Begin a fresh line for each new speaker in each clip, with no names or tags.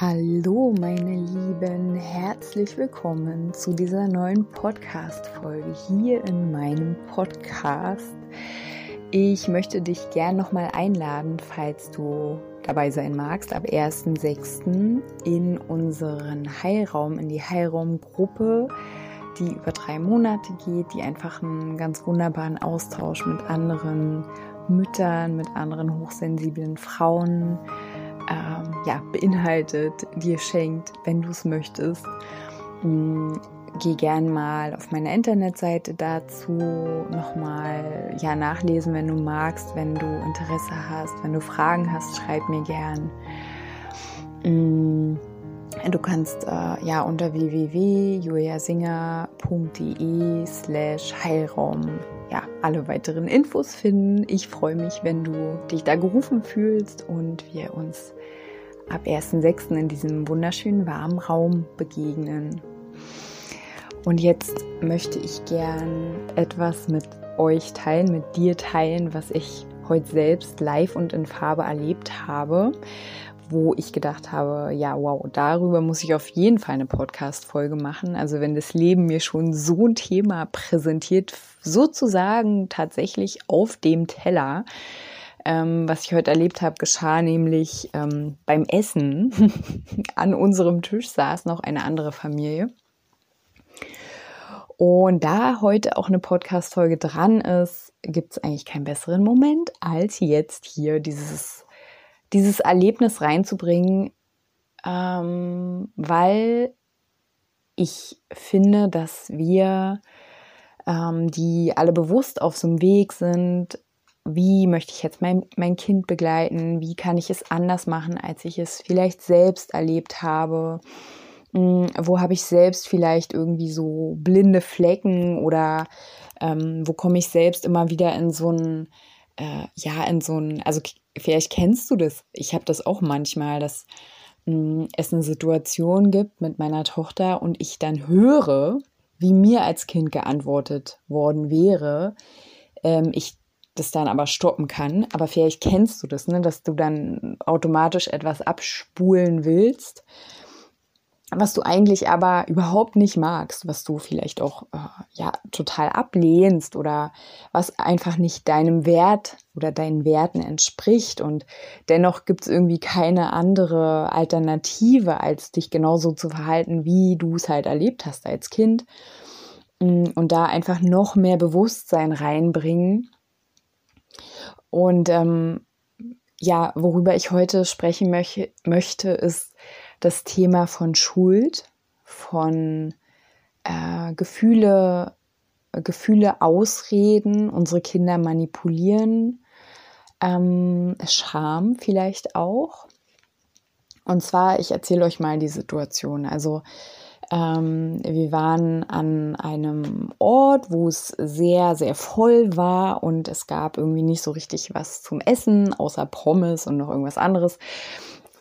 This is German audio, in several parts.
Hallo meine Lieben, herzlich willkommen zu dieser neuen Podcast-Folge hier in meinem Podcast. Ich möchte dich gern nochmal einladen, falls du dabei sein magst, ab 1.6. in unseren Heilraum, in die Heilraumgruppe, die über drei Monate geht, die einfach einen ganz wunderbaren Austausch mit anderen Müttern, mit anderen hochsensiblen Frauen, ähm, ja, beinhaltet, dir schenkt, wenn du es möchtest. Mhm, geh gern mal auf meiner Internetseite dazu nochmal ja, nachlesen, wenn du magst, wenn du Interesse hast, wenn du Fragen hast, schreib mir gern. Mhm, Du kannst äh, ja unter www.juliasinger.de slash Heilraum ja, alle weiteren Infos finden. Ich freue mich, wenn du dich da gerufen fühlst und wir uns ab 1.6. in diesem wunderschönen warmen Raum begegnen. Und jetzt möchte ich gern etwas mit euch teilen, mit dir teilen, was ich heute selbst live und in Farbe erlebt habe wo ich gedacht habe, ja, wow, darüber muss ich auf jeden Fall eine Podcast-Folge machen. Also wenn das Leben mir schon so ein Thema präsentiert, sozusagen tatsächlich auf dem Teller, ähm, was ich heute erlebt habe, geschah nämlich ähm, beim Essen. An unserem Tisch saß noch eine andere Familie. Und da heute auch eine Podcast-Folge dran ist, gibt es eigentlich keinen besseren Moment, als jetzt hier dieses dieses Erlebnis reinzubringen, ähm, weil ich finde, dass wir, ähm, die alle bewusst auf so einem Weg sind, wie möchte ich jetzt mein, mein Kind begleiten, wie kann ich es anders machen, als ich es vielleicht selbst erlebt habe, hm, wo habe ich selbst vielleicht irgendwie so blinde Flecken oder ähm, wo komme ich selbst immer wieder in so ein, äh, ja, in so ein, also vielleicht kennst du das. Ich habe das auch manchmal, dass mh, hm, es eine Situation gibt mit meiner Tochter und ich dann höre, wie mir als Kind geantwortet worden wäre. Ähm, ich das dann aber stoppen kann. Aber vielleicht kennst du das, ne? dass du dann automatisch etwas abspulen willst was du eigentlich aber überhaupt nicht magst, was du vielleicht auch äh, ja total ablehnst oder was einfach nicht deinem Wert oder deinen Werten entspricht und dennoch gibt es irgendwie keine andere Alternative, als dich genauso zu verhalten, wie du es halt erlebt hast als Kind mm, und da einfach noch mehr Bewusstsein reinbringen und ähm, ja, worüber ich heute sprechen möch möchte, ist das Thema von Schuld, von äh, Gefühle, Gefühle ausreden, unsere Kinder manipulieren, ähm, Scham vielleicht auch. Und zwar, ich erzähle euch mal die Situation. Also ähm, wir waren an einem Ort, wo es sehr, sehr voll war und es gab irgendwie nicht so richtig was zum Essen, außer Pommes und noch irgendwas anderes.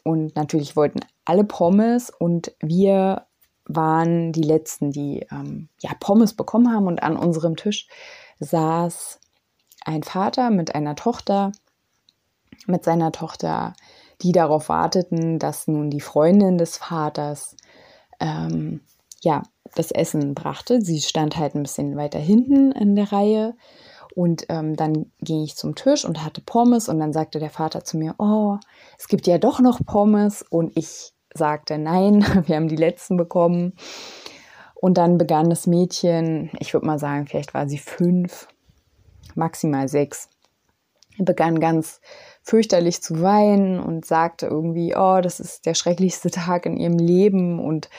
Und natürlich wollten alle Pommes und wir waren die Letzten, die ähm, ja, Pommes bekommen haben. Und an unserem Tisch saß ein Vater mit einer Tochter, mit seiner Tochter, die darauf warteten, dass nun die Freundin des Vaters ähm, ja, das Essen brachte. Sie stand halt ein bisschen weiter hinten in der Reihe und ähm, dann ging ich zum Tisch und hatte Pommes und dann sagte der Vater zu mir, oh, es gibt ja doch noch Pommes. Und ich sagte, nein, wir haben die letzten bekommen. Und dann begann das Mädchen, ich würde mal sagen, vielleicht war sie fünf, maximal sechs, begann ganz fürchterlich zu weinen und sagte irgendwie, oh, das ist der schrecklichste Tag in ihrem Leben und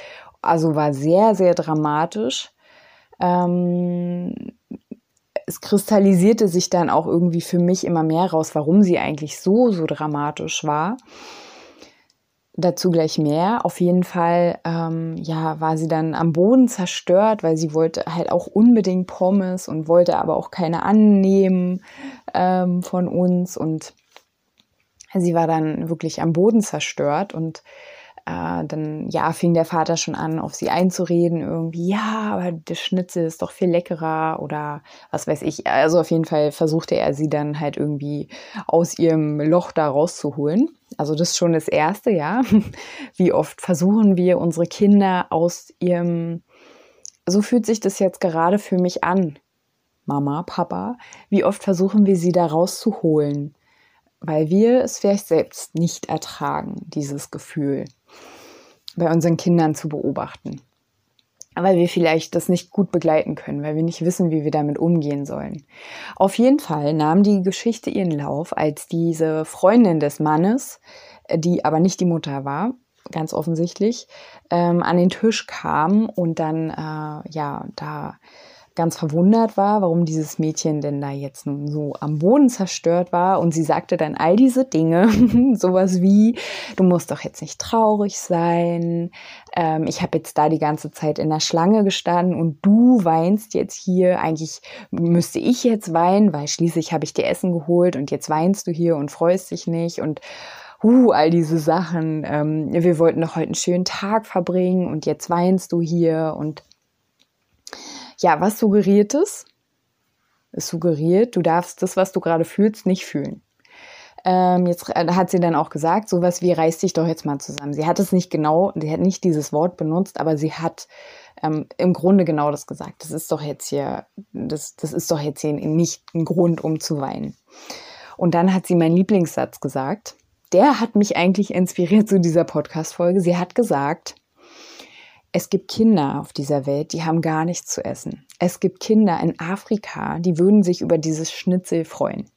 also war sehr, sehr dramatisch. Ähm, es kristallisierte sich dann auch irgendwie für mich immer mehr raus, warum sie eigentlich so, so dramatisch war. Dazu gleich mehr. Auf jeden Fall, ähm, ja, war sie dann am Boden zerstört, weil sie wollte halt auch unbedingt Pommes und wollte aber auch keine annehmen ähm, von uns. Und sie war dann wirklich am Boden zerstört und äh, dann ja fing der Vater schon an, auf sie einzureden, irgendwie, ja, aber der Schnitzel ist doch viel leckerer oder was weiß ich. Also auf jeden Fall versuchte er sie dann halt irgendwie aus ihrem Loch da rauszuholen. Also das ist schon das Erste, ja. Wie oft versuchen wir unsere Kinder aus ihrem, so fühlt sich das jetzt gerade für mich an, Mama, Papa, wie oft versuchen wir sie da rauszuholen, weil wir es vielleicht selbst nicht ertragen, dieses Gefühl bei unseren Kindern zu beobachten. Weil wir vielleicht das nicht gut begleiten können, weil wir nicht wissen, wie wir damit umgehen sollen. Auf jeden Fall nahm die Geschichte ihren Lauf, als diese Freundin des Mannes, die aber nicht die Mutter war, ganz offensichtlich, ähm, an den Tisch kam und dann äh, ja da ganz verwundert war, warum dieses Mädchen denn da jetzt nun so am Boden zerstört war. Und sie sagte dann all diese Dinge, sowas wie, du musst doch jetzt nicht traurig sein. Ähm, ich habe jetzt da die ganze Zeit in der Schlange gestanden und du weinst jetzt hier. Eigentlich müsste ich jetzt weinen, weil schließlich habe ich dir Essen geholt und jetzt weinst du hier und freust dich nicht und uh, all diese Sachen. Ähm, wir wollten doch heute einen schönen Tag verbringen und jetzt weinst du hier und ja, was suggeriert es? Es suggeriert, du darfst das, was du gerade fühlst, nicht fühlen. Ähm, jetzt äh, hat sie dann auch gesagt, sowas wie reiß dich doch jetzt mal zusammen. Sie hat es nicht genau, sie hat nicht dieses Wort benutzt, aber sie hat ähm, im Grunde genau das gesagt. Das ist doch jetzt hier, das, das ist doch jetzt hier nicht ein Grund, um zu weinen. Und dann hat sie meinen Lieblingssatz gesagt. Der hat mich eigentlich inspiriert zu dieser Podcast-Folge. Sie hat gesagt, es gibt Kinder auf dieser Welt, die haben gar nichts zu essen. Es gibt Kinder in Afrika, die würden sich über dieses Schnitzel freuen.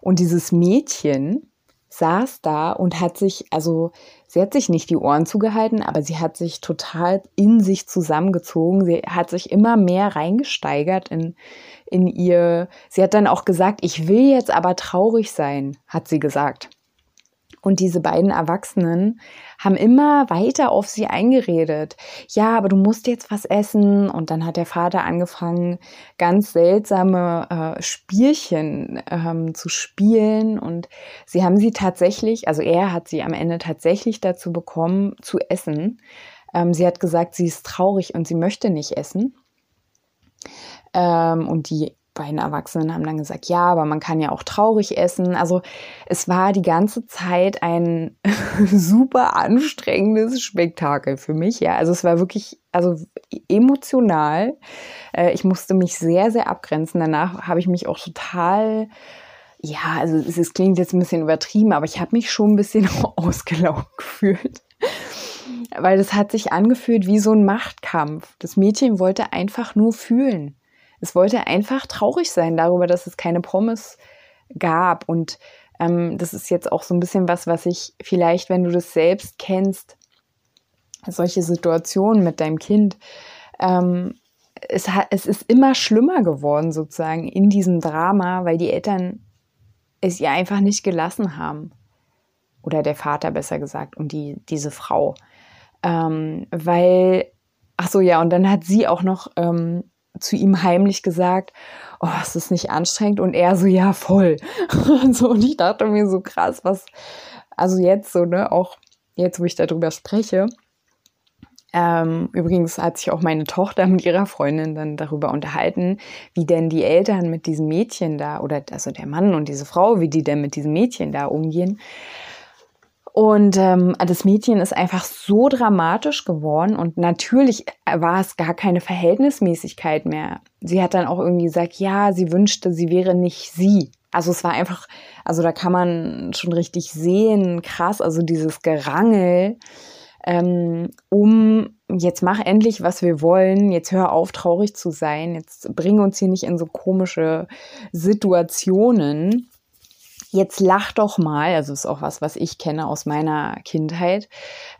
Und dieses Mädchen saß da und hat sich, also sie hat sich nicht die Ohren zugehalten, aber sie hat sich total in sich zusammengezogen. Sie hat sich immer mehr reingesteigert in, in ihr. Sie hat dann auch gesagt, ich will jetzt aber traurig sein, hat sie gesagt. Und diese beiden Erwachsenen haben immer weiter auf sie eingeredet. Ja, aber du musst jetzt was essen. Und dann hat der Vater angefangen, ganz seltsame äh, Spielchen ähm, zu spielen. Und sie haben sie tatsächlich, also er hat sie am Ende tatsächlich dazu bekommen, zu essen. Ähm, sie hat gesagt, sie ist traurig und sie möchte nicht essen. Ähm, und die beiden Erwachsenen haben dann gesagt, ja, aber man kann ja auch traurig essen. Also es war die ganze Zeit ein super anstrengendes Spektakel für mich. Ja, also es war wirklich, also emotional. Äh, ich musste mich sehr, sehr abgrenzen. Danach habe ich mich auch total ja, also es, es, klingt jetzt ein bisschen übertrieben, aber ich habe mich schon ein bisschen ausgelaugt gefühlt. Weil das hat sich angefühlt wie so ein Machtkampf. Das Mädchen wollte einfach nur fühlen es wollte einfach traurig sein darüber, dass es keine Pommes gab. Und ähm, das ist jetzt auch so ein bisschen was, was ich vielleicht, wenn du das selbst kennst, solche Situationen mit deinem Kind, ähm, es, hat, es ist immer schlimmer geworden sozusagen in diesem Drama, weil die Eltern es ihr einfach nicht gelassen haben. Oder der Vater besser gesagt und die, diese Frau. Ähm, weil, ach so, ja, und dann hat sie auch noch ähm, zu ihm heimlich gesagt, oh, ist das nicht anstrengend? Und er so, ja, voll. und, so, und ich dachte mir so krass, was, also jetzt so, ne, auch jetzt, wo ich darüber spreche, ähm, übrigens hat sich auch meine Tochter mit ihrer Freundin dann darüber unterhalten, wie denn die Eltern mit diesem Mädchen da, oder also der Mann und diese Frau, wie die denn mit diesem Mädchen da umgehen. Und ähm, das Mädchen ist einfach so dramatisch geworden und natürlich war es gar keine Verhältnismäßigkeit mehr. Sie hat dann auch irgendwie gesagt, ja, sie wünschte, sie wäre nicht sie. Also es war einfach, also da kann man schon richtig sehen, krass, also dieses Gerangel, ähm, um jetzt mach endlich, was wir wollen, jetzt hör auf, traurig zu sein, jetzt bring uns hier nicht in so komische Situationen jetzt lach doch mal, also ist auch was, was ich kenne aus meiner Kindheit.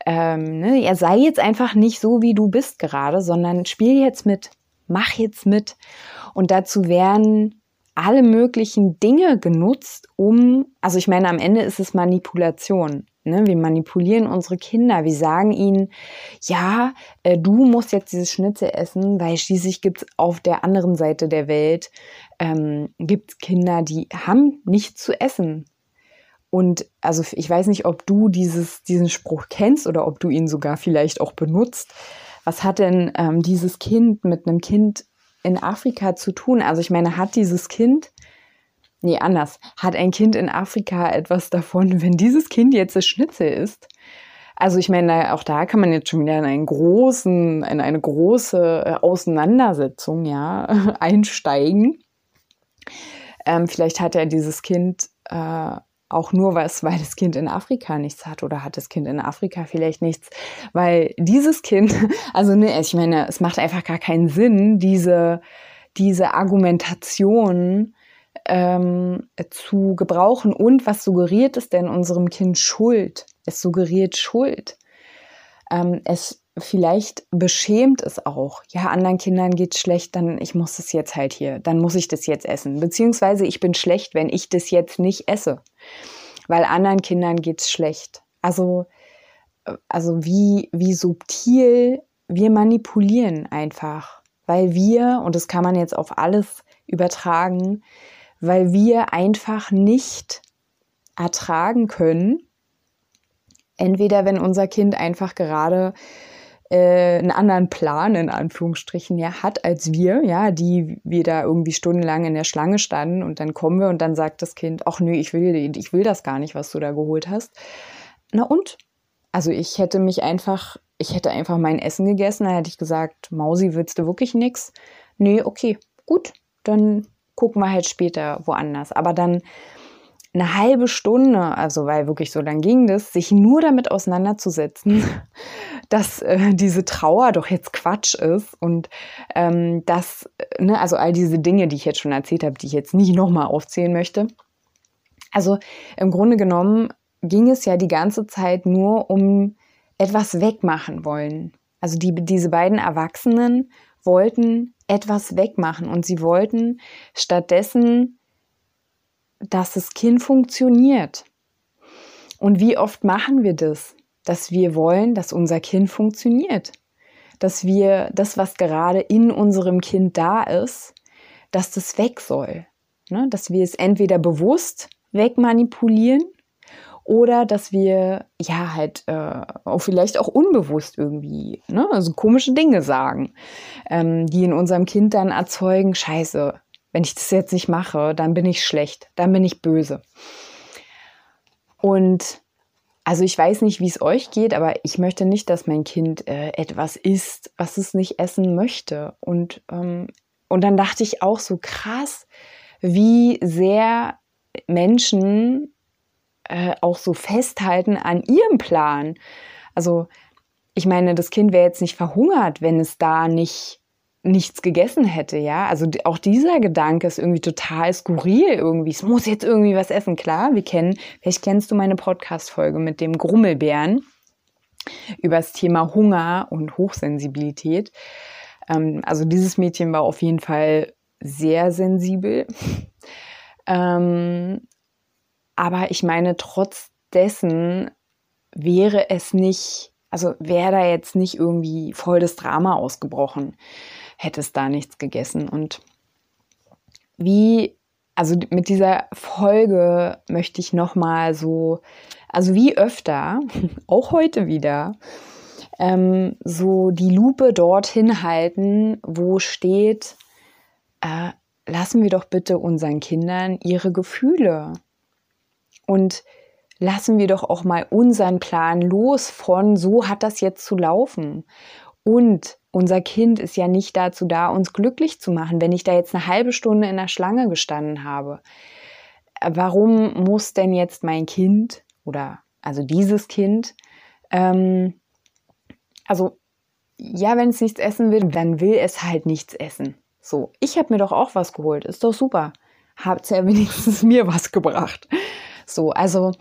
Ähm, ne? Er sei jetzt einfach nicht so, wie du bist gerade, sondern spiel jetzt mit, mach jetzt mit. Und dazu werden alle möglichen Dinge genutzt, um, also ich meine, am Ende ist es Manipulation. Ne? Wir manipulieren unsere Kinder. Wir sagen ihnen, ja, äh, du musst jetzt dieses Schnitzel essen, weil schließlich gibt es auf der anderen Seite der Welt ähm, gibt's Kinder, die haben nichts zu essen. Und also ich weiß nicht, ob du dieses, diesen Spruch kennst oder ob du ihn sogar vielleicht auch benutzt. Was hat denn ähm, dieses Kind mit einem Kind in Afrika zu tun? Also ich meine, hat dieses Kind Nee, anders. Hat ein Kind in Afrika etwas davon, wenn dieses Kind jetzt das Schnitzel ist? Also ich meine, auch da kann man jetzt schon wieder in einen großen, in eine große äh, Auseinandersetzung ja einsteigen. Ähm, vielleicht hat ja dieses Kind äh, auch nur was, weil das Kind in Afrika nichts hat oder hat das Kind in Afrika vielleicht nichts, weil dieses Kind, also ne, ich meine, es macht einfach gar keinen Sinn, diese, diese Argumentation ähm, zu gebrauchen. Und was suggeriert es denn unserem Kind Schuld? Es suggeriert Schuld. Ähm, es vielleicht beschämt es auch. Ja, anderen Kindern geht's schlecht, dann ich muss es jetzt halt hier, dann muss ich das jetzt essen. Beziehungsweise ich bin schlecht, wenn ich das jetzt nicht esse, weil anderen Kindern geht's schlecht. Also, also wie, wie subtil wir manipulieren einfach, weil wir, und das kann man jetzt auf alles übertragen, weil wir einfach nicht ertragen können, entweder wenn unser Kind einfach gerade äh, einen anderen Plan in Anführungsstrichen ja hat als wir, ja, die wir da irgendwie stundenlang in der Schlange standen und dann kommen wir und dann sagt das Kind, ach nö, ich will, ich will das gar nicht, was du da geholt hast. Na und? Also ich hätte mich einfach, ich hätte einfach mein Essen gegessen, dann hätte ich gesagt, Mausi, willst du wirklich nix? Nee, okay, gut, dann gucken wir halt später woanders. Aber dann eine halbe Stunde, also weil wirklich so lang ging das, sich nur damit auseinanderzusetzen, dass äh, diese Trauer doch jetzt Quatsch ist und ähm, dass, ne, also all diese Dinge, die ich jetzt schon erzählt habe, die ich jetzt nicht nochmal aufzählen möchte. Also im Grunde genommen ging es ja die ganze Zeit nur um etwas wegmachen wollen. Also die, diese beiden Erwachsenen wollten etwas wegmachen und sie wollten stattdessen, dass das Kind funktioniert. Und wie oft machen wir das? Dass wir wollen, dass unser Kind funktioniert. Dass wir das, was gerade in unserem Kind da ist, dass das weg soll. Ne? Dass wir es entweder bewusst wegmanipulieren oder dass wir ja halt äh, auch vielleicht auch unbewusst irgendwie, ne, also komische Dinge sagen, ähm, die in unserem Kind dann erzeugen, scheiße, wenn ich das jetzt nicht mache, dann bin ich schlecht, dann bin ich böse. Und also ich weiß nicht, wie es euch geht, aber ich möchte nicht, dass mein Kind äh, etwas isst, was es nicht essen möchte. Und, ähm, und dann dachte ich auch so krass, wie sehr Menschen äh, auch so festhalten an ihrem Plan. Also ich meine, das Kind wäre jetzt nicht verhungert, wenn es da nicht nichts gegessen hätte, ja. Also auch dieser Gedanke ist irgendwie total skurril irgendwie. Es muss jetzt irgendwie was essen. Klar, wir kennen, vielleicht kennst du meine Podcast-Folge mit dem Grummelbären über das Thema Hunger und Hochsensibilität. Ähm, also dieses Mädchen war auf jeden Fall sehr sensibel. Ähm, aber ich meine, trotz dessen wäre es nicht, also wäre da jetzt nicht irgendwie voll das Drama ausgebrochen, hätte es da nichts gegessen. Und wie, also mit dieser Folge möchte ich nochmal so, also wie öfter, auch heute wieder, ähm, so die Lupe dorthin halten, wo steht, äh, lassen wir doch bitte unseren Kindern ihre Gefühle und lassen wir doch auch mal unseren Plan los von, so hat das jetzt zu laufen. Und unser Kind ist ja nicht dazu da, uns glücklich zu machen. Wenn ich da jetzt eine halbe Stunde in der Schlange gestanden habe, warum muss denn jetzt mein Kind oder also dieses Kind, ähm, also ja, wenn es nichts essen will, dann will es halt nichts essen. So, ich habe mir doch auch was geholt, ist doch super. Habt ja wenigstens mir was gebracht. So, also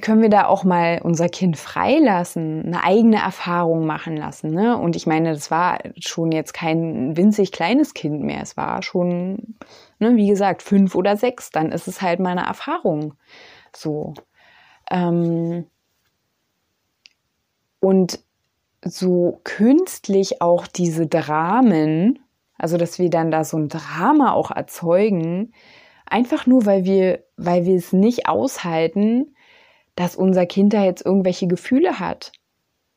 können wir da auch mal unser Kind freilassen, eine eigene Erfahrung machen lassen. Ne? Und ich meine, das war schon jetzt kein winzig kleines Kind mehr. Es war schon, ne, wie gesagt, fünf oder sechs. Dann ist es halt mal eine Erfahrung. So. Ähm, Und so künstlich auch diese Dramen, also dass wir dann da so ein Drama auch erzeugen, einfach nur weil wir, weil wir es nicht aushalten, dass unser Kind da jetzt irgendwelche Gefühle hat.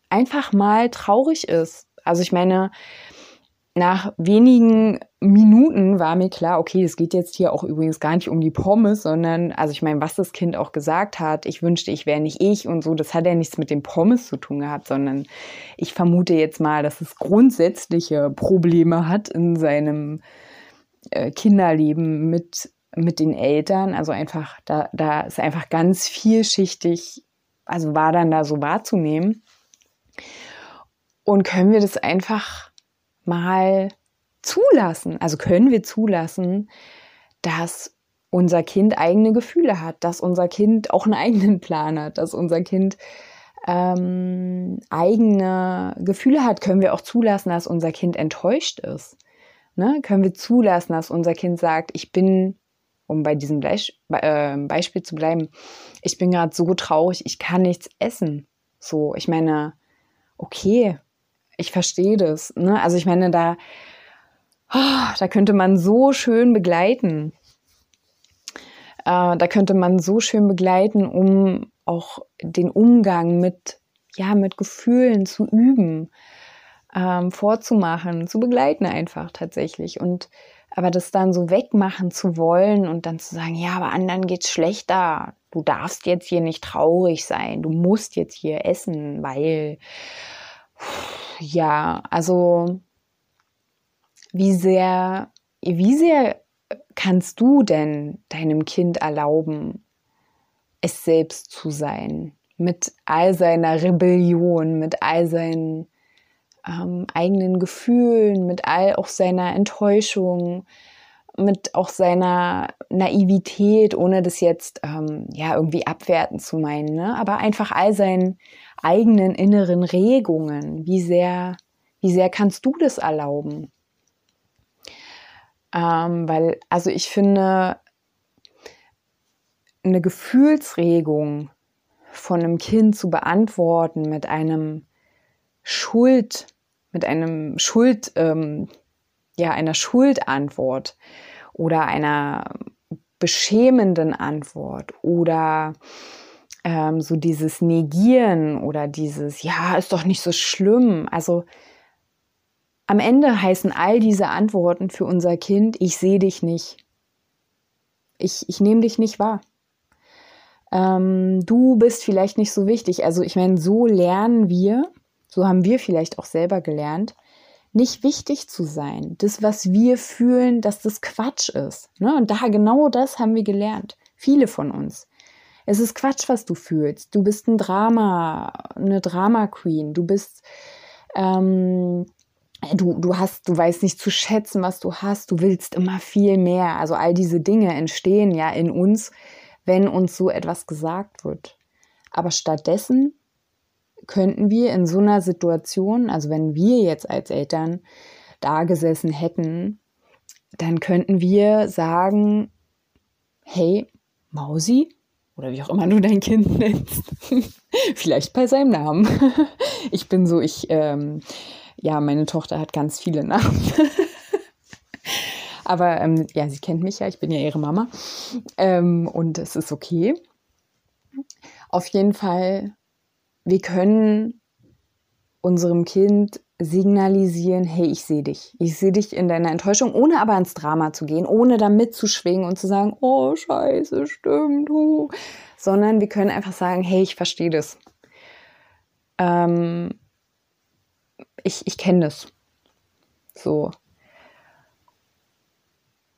Einfach mal traurig ist. Also ich meine, nach wenigen Minuten war mir klar, okay, es geht jetzt hier auch übrigens gar nicht um die Pommes, sondern, also ich meine, was das Kind auch gesagt hat, ich wünschte, ich wäre nicht ich und so, das hat ja nichts mit den Pommes zu tun gehabt, sondern ich vermute jetzt mal, dass es grundsätzliche Probleme hat in seinem äh, Kinderleben mit, mit den Eltern. Also einfach, da, da ist einfach ganz vielschichtig, also war dann da so wahrzunehmen. Und können wir das einfach mal zulassen, also können wir zulassen, dass unser Kind eigene Gefühle hat, dass unser Kind auch einen eigenen Plan hat, dass unser Kind ähm, eigene Gefühle hat, können wir auch zulassen, dass unser Kind enttäuscht ist. Ne? Können wir zulassen, dass unser Kind sagt, ich bin, um bei diesem Beisp äh, Beispiel zu bleiben, ich bin gerade so traurig, ich kann nichts essen. So, ich meine, okay, ich verstehe das. Ne? Also ich meine, da, oh, da könnte man so schön begleiten. Äh, da könnte man so schön begleiten, um auch den Umgang mit, ja, mit Gefühlen zu üben, ähm, vorzumachen, zu begleiten einfach tatsächlich. Und aber das dann so wegmachen zu wollen und dann zu sagen, ja, aber anderen geht's schlechter. Du darfst jetzt hier nicht traurig sein. Du musst jetzt hier essen, weil ja, also wie sehr, wie sehr kannst du denn deinem Kind erlauben, es selbst zu sein? Mit all seiner Rebellion, mit all seinen ähm, eigenen Gefühlen, mit all auch seiner Enttäuschung, mit auch seiner Naivität, ohne das jetzt ähm, ja irgendwie abwerten zu meinen, ne? aber einfach all seinen eigenen inneren Regungen. Wie sehr, wie sehr kannst du das erlauben? Ähm, weil, also ich finde, eine Gefühlsregung von einem Kind zu beantworten mit einem Schuld, mit einem Schuld, ähm, ja, einer Schuldantwort oder einer beschämenden Antwort oder ähm, so dieses Negieren oder dieses, ja, ist doch nicht so schlimm. Also am Ende heißen all diese Antworten für unser Kind, ich sehe dich nicht. Ich, ich nehme dich nicht wahr. Ähm, du bist vielleicht nicht so wichtig. Also ich meine, so lernen wir, so haben wir vielleicht auch selber gelernt, nicht wichtig zu sein. Das, was wir fühlen, dass das Quatsch ist. Ne? Und da genau das haben wir gelernt. Viele von uns. Es ist Quatsch, was du fühlst. Du bist ein Drama, eine Drama Queen. Du bist, ähm, du, du hast, du weißt nicht zu schätzen, was du hast. Du willst immer viel mehr. Also all diese Dinge entstehen ja in uns, wenn uns so etwas gesagt wird. Aber stattdessen könnten wir in so einer Situation, also wenn wir jetzt als Eltern da gesessen hätten, dann könnten wir sagen, hey, Mausi, oder wie auch immer du dein Kind nennst. Vielleicht bei seinem Namen. ich bin so, ich, ähm, ja, meine Tochter hat ganz viele Namen. Aber ähm, ja, sie kennt mich ja, ich bin ja ihre Mama. Ähm, und es ist okay. Auf jeden Fall, wir können unserem Kind signalisieren, hey, ich sehe dich. Ich sehe dich in deiner Enttäuschung, ohne aber ins Drama zu gehen, ohne da mitzuschwingen und zu sagen, oh, scheiße, stimmt, uh. sondern wir können einfach sagen, hey, ich verstehe das. Ähm, ich ich kenne das. So.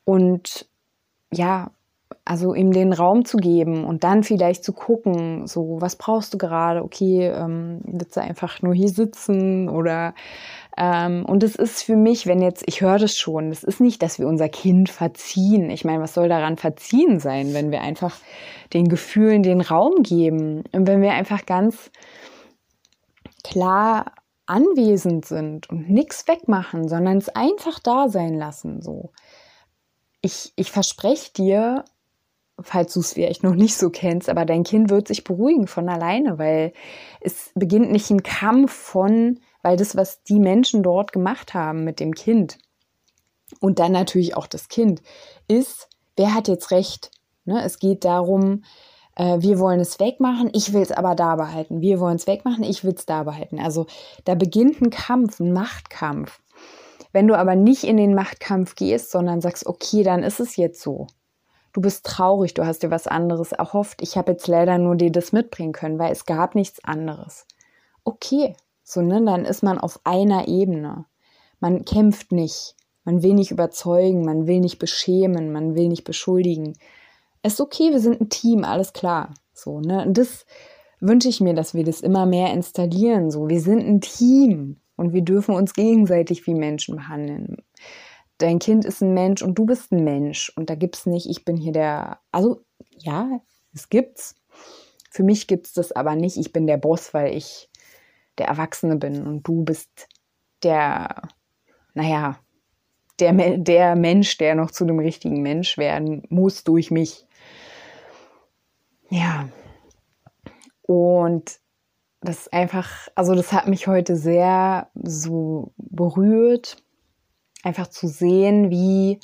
Und ja, also ihm den Raum zu geben und dann vielleicht zu gucken, so, was brauchst du gerade? Okay, ähm, willst du einfach nur hier sitzen oder ähm, und es ist für mich, wenn jetzt, ich höre das schon, es ist nicht, dass wir unser Kind verziehen. Ich meine, was soll daran verziehen sein, wenn wir einfach den Gefühlen den Raum geben und wenn wir einfach ganz klar anwesend sind und nichts wegmachen, sondern es einfach da sein lassen, so. Ich, ich verspreche dir, falls du es vielleicht noch nicht so kennst, aber dein Kind wird sich beruhigen von alleine, weil es beginnt nicht ein Kampf von, weil das, was die Menschen dort gemacht haben mit dem Kind und dann natürlich auch das Kind, ist, wer hat jetzt recht? Ne? Es geht darum, äh, wir wollen es wegmachen, ich will es aber da behalten. Wir wollen es wegmachen, ich will es da behalten. Also da beginnt ein Kampf, ein Machtkampf. Wenn du aber nicht in den Machtkampf gehst, sondern sagst, okay, dann ist es jetzt so du bist traurig, du hast dir was anderes erhofft. Ich habe jetzt leider nur dir das mitbringen können, weil es gab nichts anderes. Okay, so ne, dann ist man auf einer Ebene. Man kämpft nicht, man will nicht überzeugen, man will nicht beschämen, man will nicht beschuldigen. Es ist okay, wir sind ein Team, alles klar. So, ne? Und das wünsche ich mir, dass wir das immer mehr installieren. So, wir sind ein Team und wir dürfen uns gegenseitig wie Menschen behandeln dein Kind ist ein Mensch und du bist ein Mensch. Und da gibt es nicht, ich bin hier der, also ja, es gibt's. Für mich gibt es das aber nicht, ich bin der Boss, weil ich der Erwachsene bin und du bist der, naja, der, der Mensch, der noch zu einem richtigen Mensch werden muss durch mich. Ja. Und das ist einfach, also das hat mich heute sehr so berührt einfach zu sehen, wie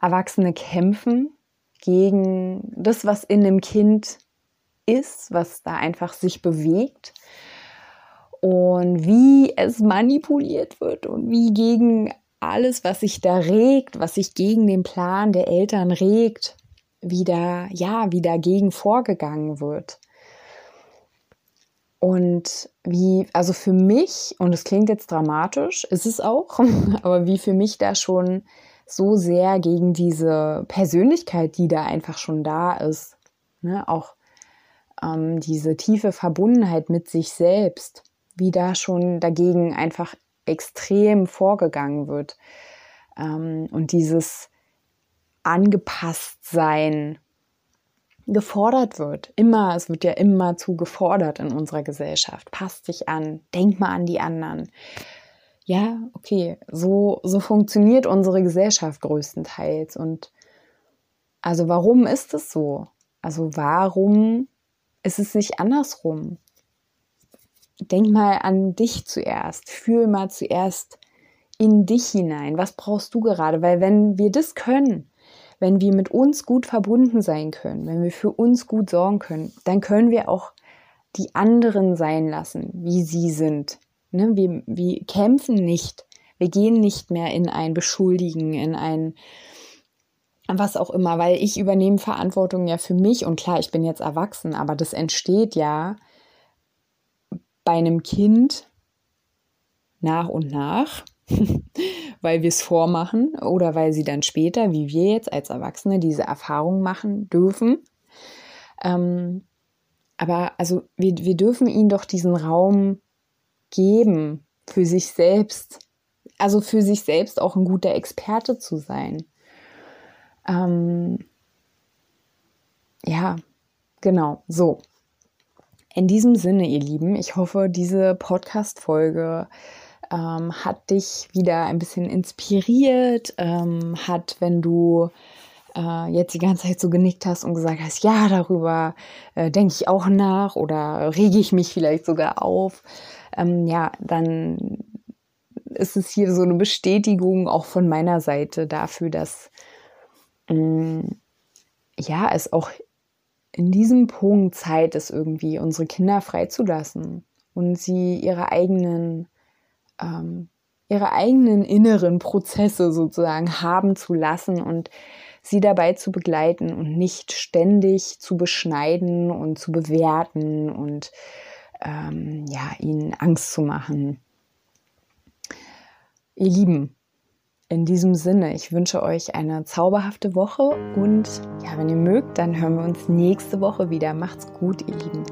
Erwachsene kämpfen gegen das, was in dem Kind ist, was da einfach sich bewegt und wie es manipuliert wird und wie gegen alles, was sich da regt, was sich gegen den Plan der Eltern regt, wieder, ja, wie dagegen vorgegangen wird. Und wie, also für mich, und es klingt jetzt dramatisch, ist es auch, aber wie für mich da schon so sehr gegen diese Persönlichkeit, die da einfach schon da ist, ne, auch ähm, diese tiefe Verbundenheit mit sich selbst, wie da schon dagegen einfach extrem vorgegangen wird. Ähm, und dieses angepasst sein gefordert wird. Immer, es wird ja immer zu gefordert in unserer Gesellschaft. Passt dich an, denk mal an die anderen. Ja, okay, so, so funktioniert unsere Gesellschaft größtenteils. Und also warum ist es so? Also warum ist es nicht andersrum? Denk mal an dich zuerst. Fühl mal zuerst in dich hinein. Was brauchst du gerade? Weil wenn wir das können, wenn wir mit uns gut verbunden sein können, wenn wir für uns gut sorgen können, dann können wir auch die anderen sein lassen, wie sie sind. Ne? Wir, wir kämpfen nicht. Wir gehen nicht mehr in ein Beschuldigen, in ein was auch immer, weil ich übernehme Verantwortung ja für mich und klar, ich bin jetzt erwachsen, aber das entsteht ja bei einem Kind nach und nach weil wir es vormachen oder weil sie dann später, wie wir jetzt als Erwachsene, diese Erfahrung machen dürfen. Ähm, aber also wir, wir dürfen ihnen doch diesen Raum geben, für sich selbst, also für sich selbst auch ein guter Experte zu sein. Ähm, ja, genau, so. In diesem Sinne, ihr Lieben, ich hoffe, diese Podcast-Folge ähm, hat dich wieder ein bisschen inspiriert, ähm, hat, wenn du äh, jetzt die ganze Zeit so genickt hast und gesagt hast, ja, darüber äh, denke ich auch nach oder rege ich mich vielleicht sogar auf, ähm, ja, dann ist es hier so eine Bestätigung auch von meiner Seite dafür, dass mm, ja, es auch in diesem Punkt Zeit ist, irgendwie unsere Kinder freizulassen und sie ihre eigenen ähm, ihre eigenen inneren Prozesse sozusagen haben zu lassen und sie dabei zu begleiten und nicht ständig zu beschneiden und zu bewerten und ähm, ja, ihnen Angst zu machen. Ihr Lieben, in diesem Sinne, ich wünsche euch eine zauberhafte Woche und ja, wenn ihr mögt, dann hören wir uns nächste Woche wieder. Macht's gut, ihr Lieben.